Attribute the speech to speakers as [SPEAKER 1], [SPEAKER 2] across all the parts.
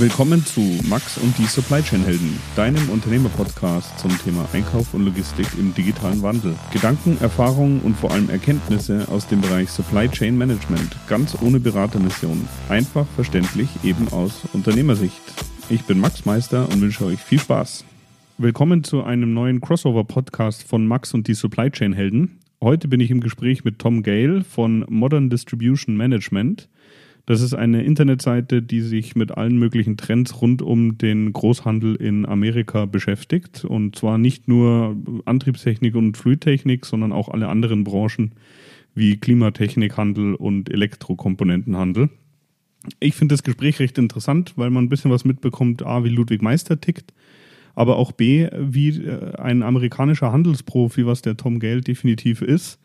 [SPEAKER 1] Willkommen zu Max und die Supply Chain Helden, deinem Unternehmerpodcast zum Thema Einkauf und Logistik im digitalen Wandel. Gedanken, Erfahrungen und vor allem Erkenntnisse aus dem Bereich Supply Chain Management, ganz ohne Beratermission, einfach verständlich eben aus Unternehmersicht. Ich bin Max Meister und wünsche euch viel Spaß. Willkommen zu einem neuen Crossover-Podcast von Max und die Supply Chain Helden. Heute bin ich im Gespräch mit Tom Gale von Modern Distribution Management. Das ist eine Internetseite, die sich mit allen möglichen Trends rund um den Großhandel in Amerika beschäftigt. Und zwar nicht nur Antriebstechnik und Fluidtechnik, sondern auch alle anderen Branchen wie Klimatechnikhandel und Elektrokomponentenhandel. Ich finde das Gespräch recht interessant, weil man ein bisschen was mitbekommt, A, wie Ludwig Meister tickt, aber auch B, wie äh, ein amerikanischer Handelsprofi, was der Tom Gale definitiv ist,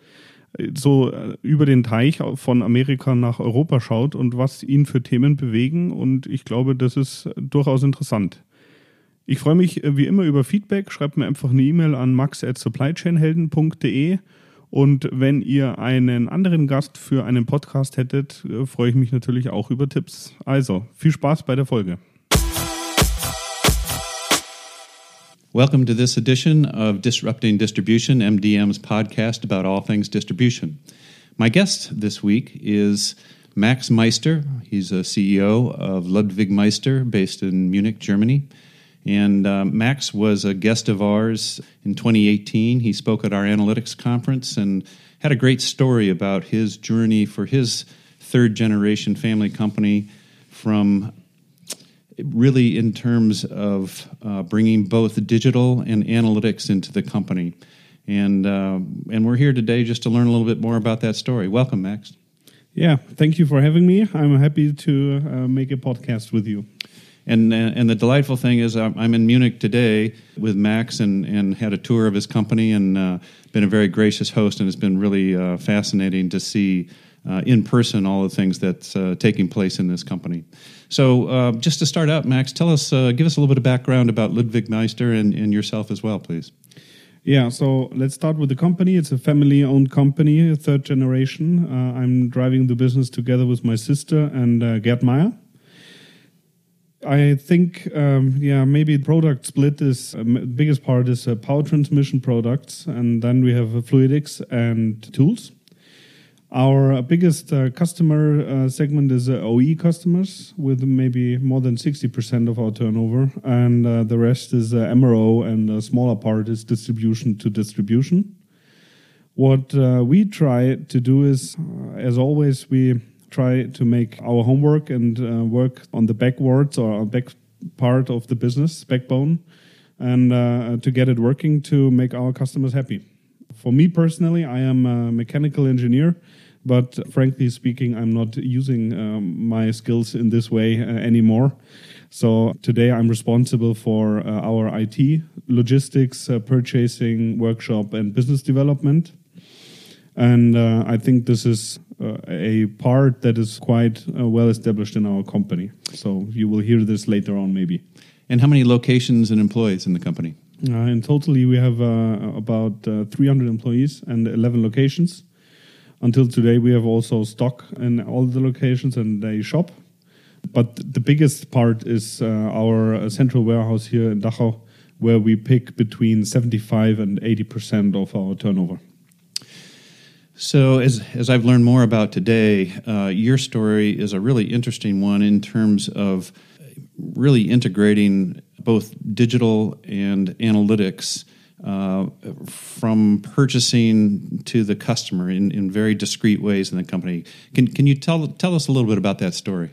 [SPEAKER 1] so äh, über den Teich von Amerika nach Europa schaut und was ihn für Themen bewegen. Und ich glaube, das ist durchaus interessant. Ich freue mich äh, wie immer über Feedback. Schreibt mir einfach eine E-Mail an max at supplychainhelden.de. Und wenn ihr einen anderen Gast für einen Podcast hättet, äh, freue ich mich natürlich auch über Tipps. Also, viel Spaß bei der Folge.
[SPEAKER 2] Welcome to this edition of Disrupting Distribution, MDM's podcast about all things distribution. My guest this week is Max Meister. He's a CEO of Ludwig Meister, based in Munich, Germany. And uh, Max was a guest of ours in 2018. He spoke at our analytics conference and had a great story about his journey for his third generation family company from really in terms of uh, bringing both digital and analytics into the company. And, uh, and we're here today just to learn a little bit more about that story. Welcome, Max.
[SPEAKER 1] Yeah, thank you for having me. I'm happy to uh, make a podcast with you.
[SPEAKER 2] And, uh, and the delightful thing is, I'm in Munich today with Max and, and had a tour of his company and uh, been a very gracious host. And it's been really uh, fascinating to see uh, in person all the things that's uh, taking place in this company. So, uh, just to start out, Max, tell us, uh, give us a little bit of background about Ludwig Meister and, and yourself as well, please.
[SPEAKER 1] Yeah, so let's start with the company. It's a family owned company, third generation. Uh, I'm driving the business together with my sister and uh, Gerd Meyer. I think, um, yeah, maybe product split is uh, biggest part is uh, power transmission products, and then we have uh, fluidics and tools. Our biggest uh, customer uh, segment is uh, OE customers with maybe more than 60% of our turnover, and uh, the rest is uh, MRO, and a smaller part is distribution to distribution. What uh, we try to do is, as always, we try to make our homework and work on the backwards or back part of the business, backbone, and to get it working to make our customers happy. For me personally, I am a mechanical engineer but frankly speaking, I'm not using um, my skills in this way uh, anymore. So today I'm responsible for uh, our IT, logistics, uh, purchasing, workshop, and business development. And uh, I think this is uh, a part that is quite uh, well established in our company. So you will hear this later on, maybe.
[SPEAKER 2] And how many locations and employees in the company?
[SPEAKER 1] in totally, we have about 300 employees and 11 locations. Until today, we have also stock in all the locations and they shop. But the biggest part is uh, our uh, central warehouse here in Dachau, where we pick between 75 and 80% of our turnover.
[SPEAKER 2] So, as, as I've learned more about today, uh, your story is a really interesting one in terms of really integrating both digital and analytics uh, from purchasing to the customer in, in very discreet ways in the company. Can, can you tell, tell us a little bit about that story?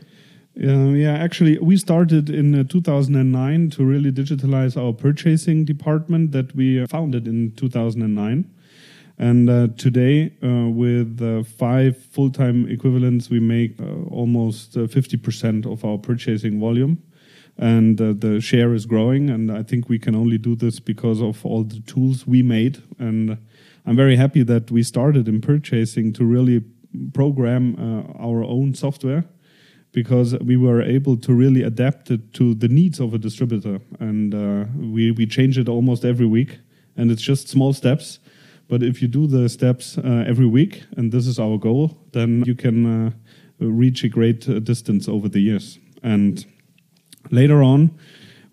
[SPEAKER 1] Uh, yeah, actually, we started in uh, 2009 to really digitalize our purchasing department that we founded in 2009. And uh, today, uh, with uh, five full time equivalents, we make uh, almost 50% of our purchasing volume and uh, the share is growing. And I think we can only do this because of all the tools we made. And I'm very happy that we started in purchasing to really program uh, our own software because we were able to really adapt it to the needs of a distributor. And uh, we, we change it almost every week. And it's just small steps. But if you do the steps uh, every week, and this is our goal, then you can uh, reach a great uh, distance over the years. And Later on,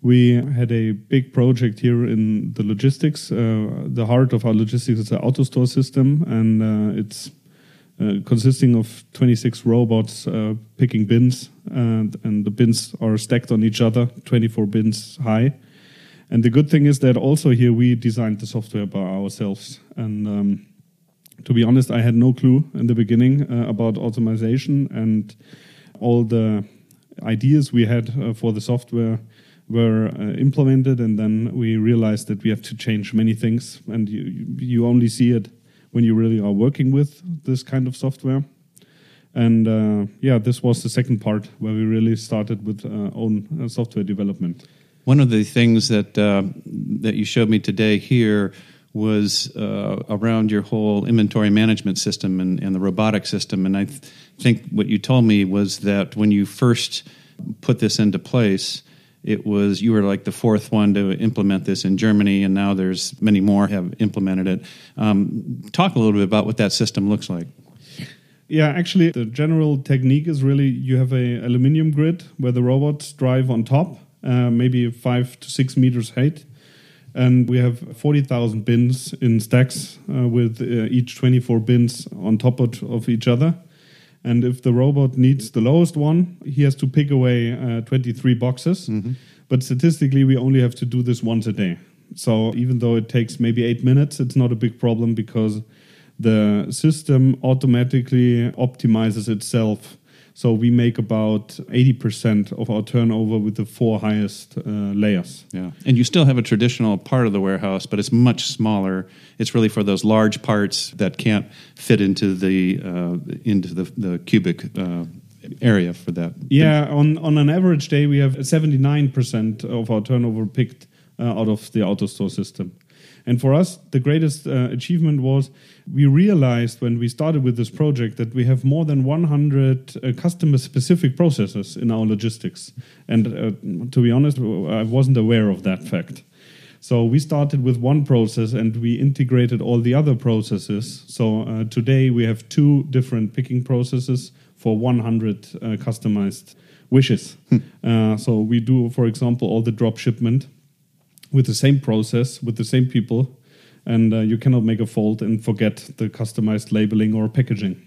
[SPEAKER 1] we had a big project here in the logistics. Uh, the heart of our logistics is the AutoStore system, and uh, it's uh, consisting of 26 robots uh, picking bins, and, and the bins are stacked on each other, 24 bins high. And the good thing is that also here we designed the software by ourselves. And um, to be honest, I had no clue in the beginning uh, about automation and all the ideas we had uh, for the software were uh, implemented, and then we realized that we have to change many things, and you you only see it when you really are working with this kind of software. And uh, yeah, this was the second part where we really started with uh, own uh, software development.
[SPEAKER 2] One of the things that uh, that you showed me today here was uh, around your whole inventory management system and, and the robotic system. And I th- think what you told me was that when you first put this into place, it was you were like the fourth one to implement this in Germany, and now there's many more have implemented it. Um, talk a little bit about what that system looks like.
[SPEAKER 1] Yeah, actually, the general technique is really you have a aluminium grid where the robots drive on top, uh, maybe five to six meters height, and we have 40,000 bins in stacks uh, with uh, each 24 bins on top of, of, each other. And if the robot needs the lowest one, he has to pick away uh, 23 boxes. Mm-hmm. But statistically, we only have to do this once a day. So even though it takes maybe eight minutes, it's not a big problem because the system automatically optimizes itself so we make about 80% of our turnover with the four highest uh, layers.
[SPEAKER 2] Yeah. And you still have a traditional part of the warehouse, but it's much smaller. It's really for those large parts that can't fit into the uh, into the, the cubic uh, area for that.
[SPEAKER 1] Yeah, on, on an average day, we have 79% of our turnover picked uh, out of the AutoStore system. And for us, the greatest uh, achievement was we realized when we started with this project that we have more than 100 uh, customer specific processes in our logistics. And uh, to be honest, I wasn't aware of that fact. So we started with one process and we integrated all the other processes. So uh, today we have two different picking processes for 100 uh, customized wishes. Hmm. Uh, so we do, for example, all the drop shipment with the same process, with the same people, and uh, you cannot make a fault and forget the customized labeling or packaging.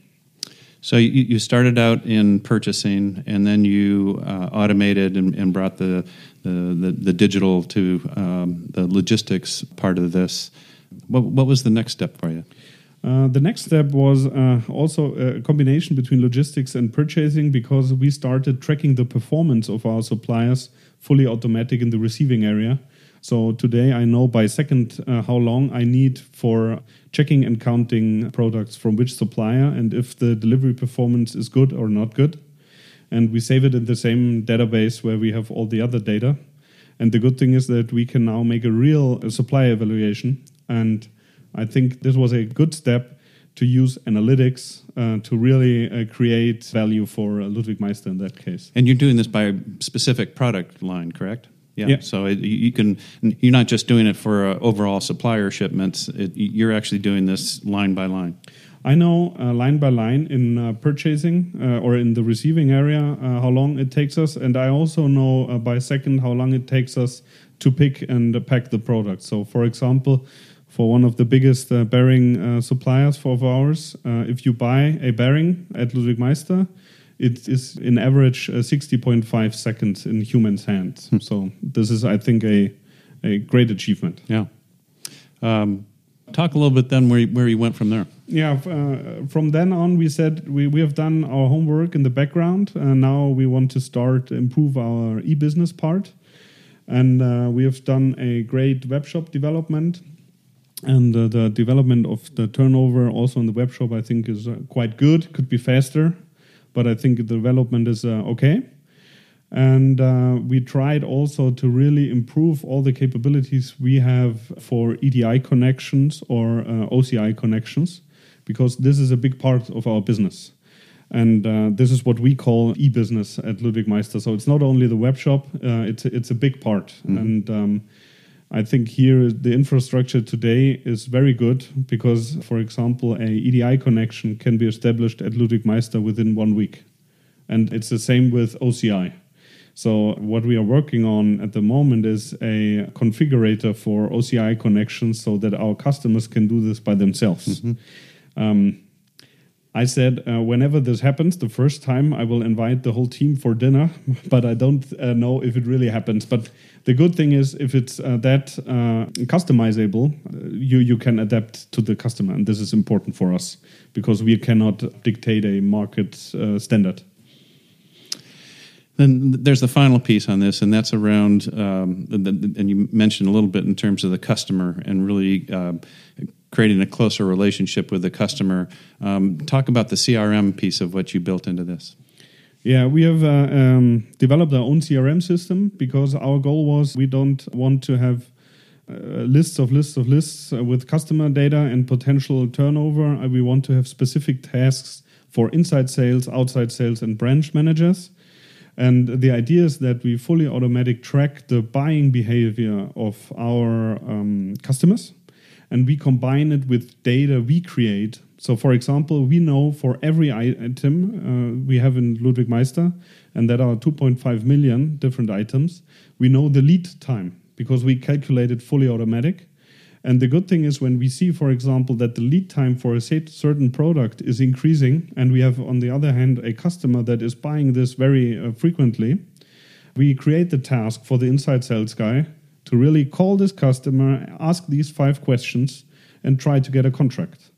[SPEAKER 2] So you, you started out in purchasing, and then you uh, automated and, and, brought the, the, the, the digital to um, the logistics part of this. What, what was the next step for you?
[SPEAKER 1] Uh, the next step was uh, also a combination between logistics and purchasing because we started tracking the performance of our suppliers fully automatic in the receiving area so today I know by second uh, how long I need for checking and counting products from which supplier and if the delivery performance is good or not good. And we save it in the same database where we have all the other data. And the good thing is that we can now make a real uh, supply evaluation. And I think this was a good step to use analytics uh, to really uh, create value for uh, Ludwig Meister in that case.
[SPEAKER 2] And you're doing this by specific product line, correct? Yeah. yeah. So it, you can you're not just doing it for uh, overall supplier shipments. It, you're actually doing this line by line.
[SPEAKER 1] I know uh, line by line in uh, purchasing uh, or in the receiving area uh, how long it takes us, and I also know uh, by second how long it takes us to pick and pack the product. So, for example, for one of the biggest bearing suppliers for ours, if you buy a bearing at Ludwig Meister, it is in average uh, 60.5 seconds in humans' hands. Hmm. So this is, I think, a, a great achievement.
[SPEAKER 2] Yeah. Um, talk a little bit then where you, where you went from there.
[SPEAKER 1] Yeah, uh, from then on, we said we, we have done our homework in the background, and now we want to start improve our e-business part. And uh, we have done a great web shop development. And uh, the development of the turnover also in the web shop, I think, is uh, quite good. Could be faster but I think the development is uh, okay. And uh, we tried also to really improve all the capabilities we have for EDI connections or uh, OCI connections, because this is a big part of our business. And uh, this is what we call e-business at Ludwig Meister. So it's not only the web shop; uh, it's it's a big part. Mm -hmm. And um, I think here the infrastructure today is very good because, for example, a EDI connection can be established at Ludwig Meister within one week, and it's the same with OCI. So what we are working on at the moment is a configurator for OCI connections so that our customers can do this by themselves. Mm-hmm. Um, I said, uh, whenever this happens, the first time I will invite the whole team for dinner, but I don't uh, know if it really happens. But the good thing is, if it's uh, that uh, customizable, uh, you you can adapt to the customer, and this is important for us because we cannot dictate a market uh, standard.
[SPEAKER 2] Then there's the final piece on this, and that's around, um, and you mentioned a little bit in terms of the customer and really uh, creating a closer relationship with the customer. Um, talk about the CRM piece of what you built into this.
[SPEAKER 1] Yeah, we have uh, um, developed our own CRM system because our goal was we don't want to have uh, lists of lists of lists uh, with customer data and potential turnover. Uh, we want to have specific tasks for inside sales, outside sales, and branch managers. And the idea is that we fully automatic track the buying behavior of our um, customers and we combine it with data we create. So, for example, we know for every item uh, we have in Ludwig Meister, and that are 2.5 million different items, we know the lead time because we calculate it fully automatic. And the good thing is when we see, for example, that the lead time for a certain product is increasing, and we have, on the other hand, a customer that is buying this very uh, frequently, we create the task for the inside sales guy to really call this customer, ask these five questions, and try to get a contract.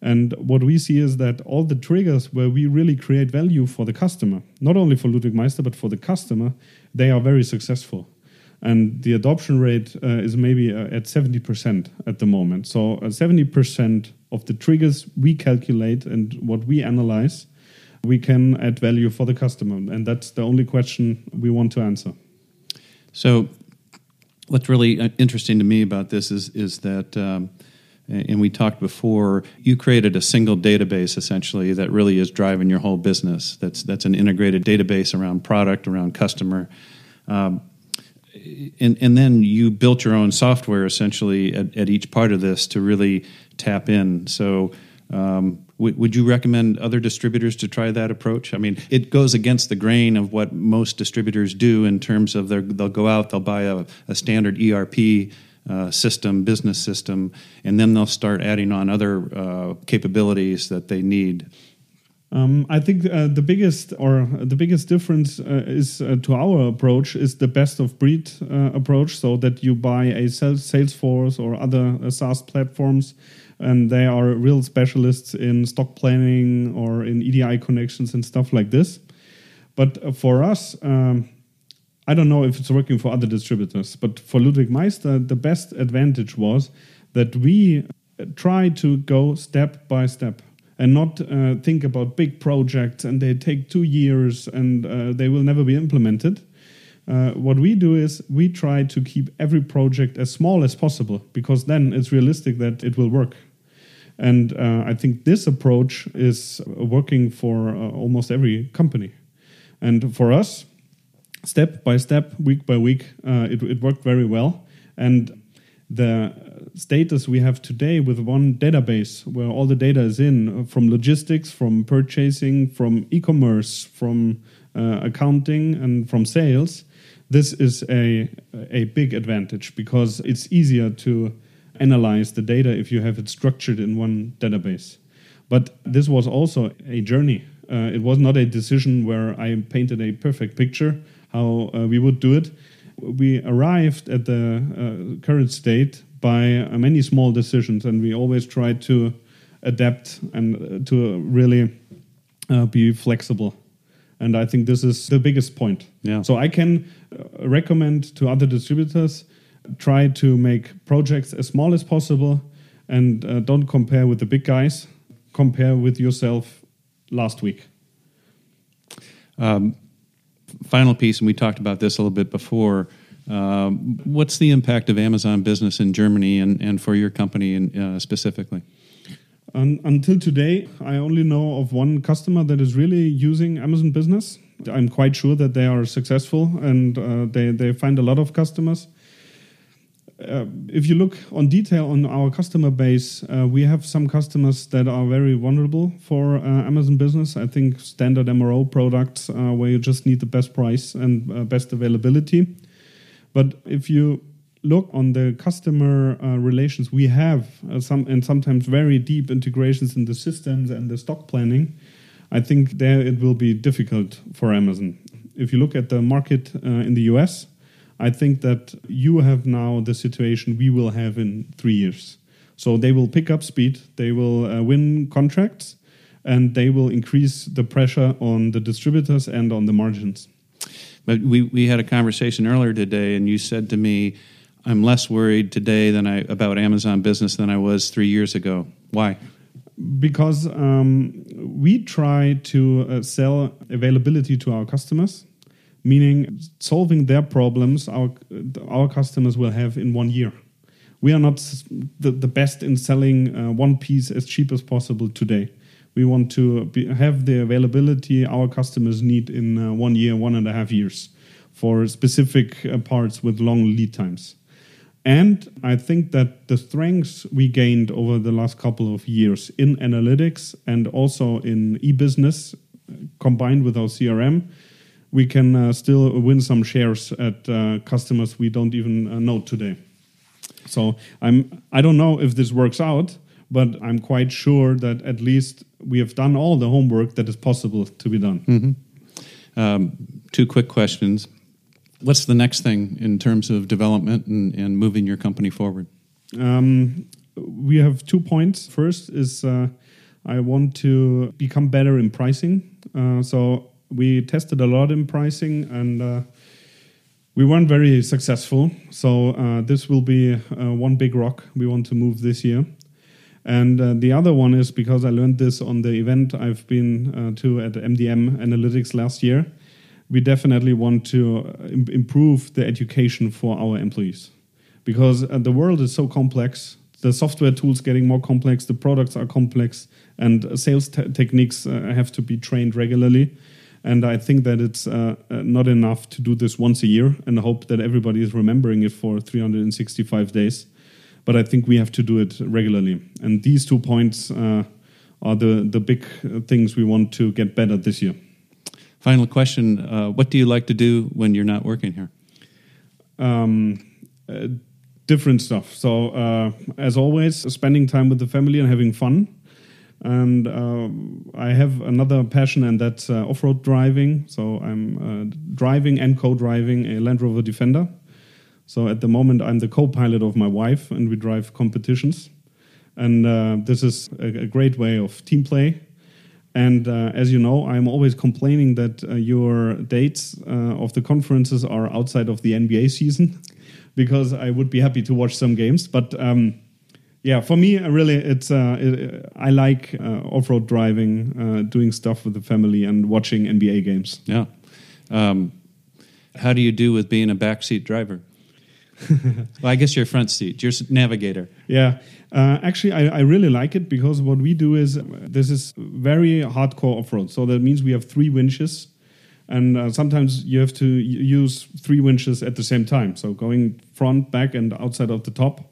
[SPEAKER 1] And what we see is that all the triggers where we really create value for the customer, not only for Ludwig Meister, but for the customer, they are very successful and the adoption rate uh, is maybe uh, at 70% at the moment. So uh, 70% of the triggers we calculate and what we analyze, we can add value for the customer, and that's the only question we want to answer.
[SPEAKER 2] So, what's really uh, interesting to me about this is is that. Um, and we talked before you created a single database essentially that really is driving your whole business that's that's an integrated database around product around customer um, and, and then you built your own software essentially at, at each part of this to really tap in. So, um, w- would you recommend other distributors to try that approach? I mean, it goes against the grain of what most distributors do in terms of their, they'll go out, they'll buy a, a standard ERP uh, system, business system, and then they'll start adding on other uh, capabilities that they need.
[SPEAKER 1] Um, I think uh, the biggest or the biggest difference uh, is uh, to our approach is the best of breed uh, approach, so that you buy a Salesforce or other uh, SaaS platforms, and they are real specialists in stock planning or in EDI connections and stuff like this. But uh, for us, um, I don't know if it's working for other distributors, but for Ludwig Meister, the best advantage was that we try to go step by step and not uh, think about big projects and they take two years and uh, they will never be implemented. Uh, what we do is we try to keep every project as small as possible because then it's realistic that it will work. And uh, I think this approach is working for uh, almost every company. And for us, step by step, week by week, uh, it, it worked very well. And the status we have today with one database where all the data is in uh, from logistics, from purchasing, from e commerce, from uh, accounting, and from sales, this is a, a big advantage because it's easier to analyze the data if you have it structured in one database. But this was also a journey. Uh, it was not a decision where I painted a perfect picture how uh, we would do it. We arrived at the uh, current state by uh, many small decisions, and we always try to adapt and uh, to really uh, be flexible. And I think this is the biggest point.
[SPEAKER 2] Yeah.
[SPEAKER 1] So I can uh, recommend to other distributors try to make projects as small as possible, and uh, don't compare with the big guys. Compare with yourself last week.
[SPEAKER 2] Um, final piece, and we talked about this a little bit before um, what's the impact of Amazon business in Germany and, and for your company in, uh, specifically?
[SPEAKER 1] Um, until today, I only know of one customer that is really using Amazon Business. I'm quite sure that they are successful and uh, they, they find a lot of customers. uh, if you look on detail on our customer base, uh, we have some customers that are very vulnerable for uh, Amazon Business. I think standard MRO products where you just need the best price and uh, best availability. But if you look on the customer uh, relations, we have some and sometimes very deep integrations in the systems and the stock planning. I think there it will be difficult for Amazon. If you look at the market in the US, I think that you have now the situation we will have in three years. So they will pick up speed, they will uh, win contracts, and they will increase the pressure on the distributors and on the margins.
[SPEAKER 2] But we, we had a conversation earlier today, and you said to me, I'm less worried today than I about Amazon business than I was three years ago. Why?
[SPEAKER 1] Because um, we try to uh, sell availability to our customers meaning solving their problems our our customers will have in one year. We are not the, the best in selling uh, one piece as cheap as possible today. We want to be, have the availability our customers need in uh, one year, one and a half years for specific uh, parts with long lead times. And I think that the strengths we gained over the last couple of years in analytics and also in e business combined with our CRM we can uh, still win some shares at uh, customers we don't even uh, know today. So I'm I don't know if this works out, but I'm quite sure that at least we have done all the homework that is possible to be done.
[SPEAKER 2] Mm -hmm. um, two quick questions. What's the next thing in terms of development and, and moving your company forward? Um,
[SPEAKER 1] we have two points. First is uh, I want to become better in pricing. Uh, so we tested a lot in pricing and uh, we weren't very successful. So uh, this will be uh, one big rock we want to move this year. And uh, the other one is because I learned this on the event I've been uh, to at MDM Analytics last year. We definitely want to uh, Im improve the education for our employees because the world is so complex. The software tools getting more complex, the products are complex, and sales techniques have to be trained regularly and I think that it's uh, uh, not enough to do this once a year and hope that everybody is remembering it for 365 days. But I think we have to do it regularly. And these two points uh, are the, the big things we want to get better this year.
[SPEAKER 2] Final question uh, What do you like to do when you're not working here? Um,
[SPEAKER 1] uh, different stuff. So, uh, as always, spending time with the family and having fun and uh, I have another passion, and that's uh, off-road driving. So I'm uh, driving and co-driving a Land Rover Defender. So at the moment, I'm the co-pilot of my wife, and we drive competitions. And uh, this is a, a, great way of team play. And uh, as you know, I'm always complaining that uh, your dates of the conferences are outside of the NBA season, because I would be happy to watch some games, but. Um, yeah, for me, uh, really, it's uh, it, I like uh, off-road driving, uh, doing stuff with the family, and watching NBA games.
[SPEAKER 2] Yeah. Um, how do you do with being a backseat driver? well, I guess you're front seat. You're navigator.
[SPEAKER 1] Yeah. Uh, actually, I, I, really like it because what we do is this is very hardcore off-road. So that means we have three winches, and uh, sometimes you have to use three winches at the same time. So going front, back, and outside of the top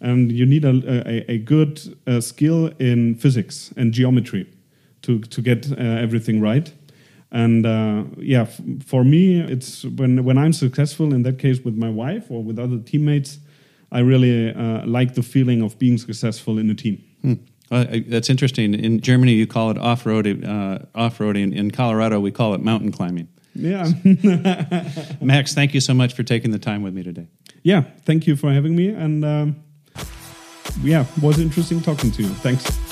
[SPEAKER 1] and you need a, a, a good uh, skill in physics and geometry to, to get uh, everything right. And uh, yeah, for me, it's when, when I'm successful, in that case with my wife or with other teammates, I really uh, like the feeling of being successful in a team.
[SPEAKER 2] Hmm. Well, that's interesting. In Germany, you call it off roading. Uh, off roading. In Colorado, we call it mountain climbing.
[SPEAKER 1] Yeah.
[SPEAKER 2] Max, thank you so much for taking the time with me today.
[SPEAKER 1] Yeah, thank you for having me. And um, yeah, was interesting talking to you. Thanks.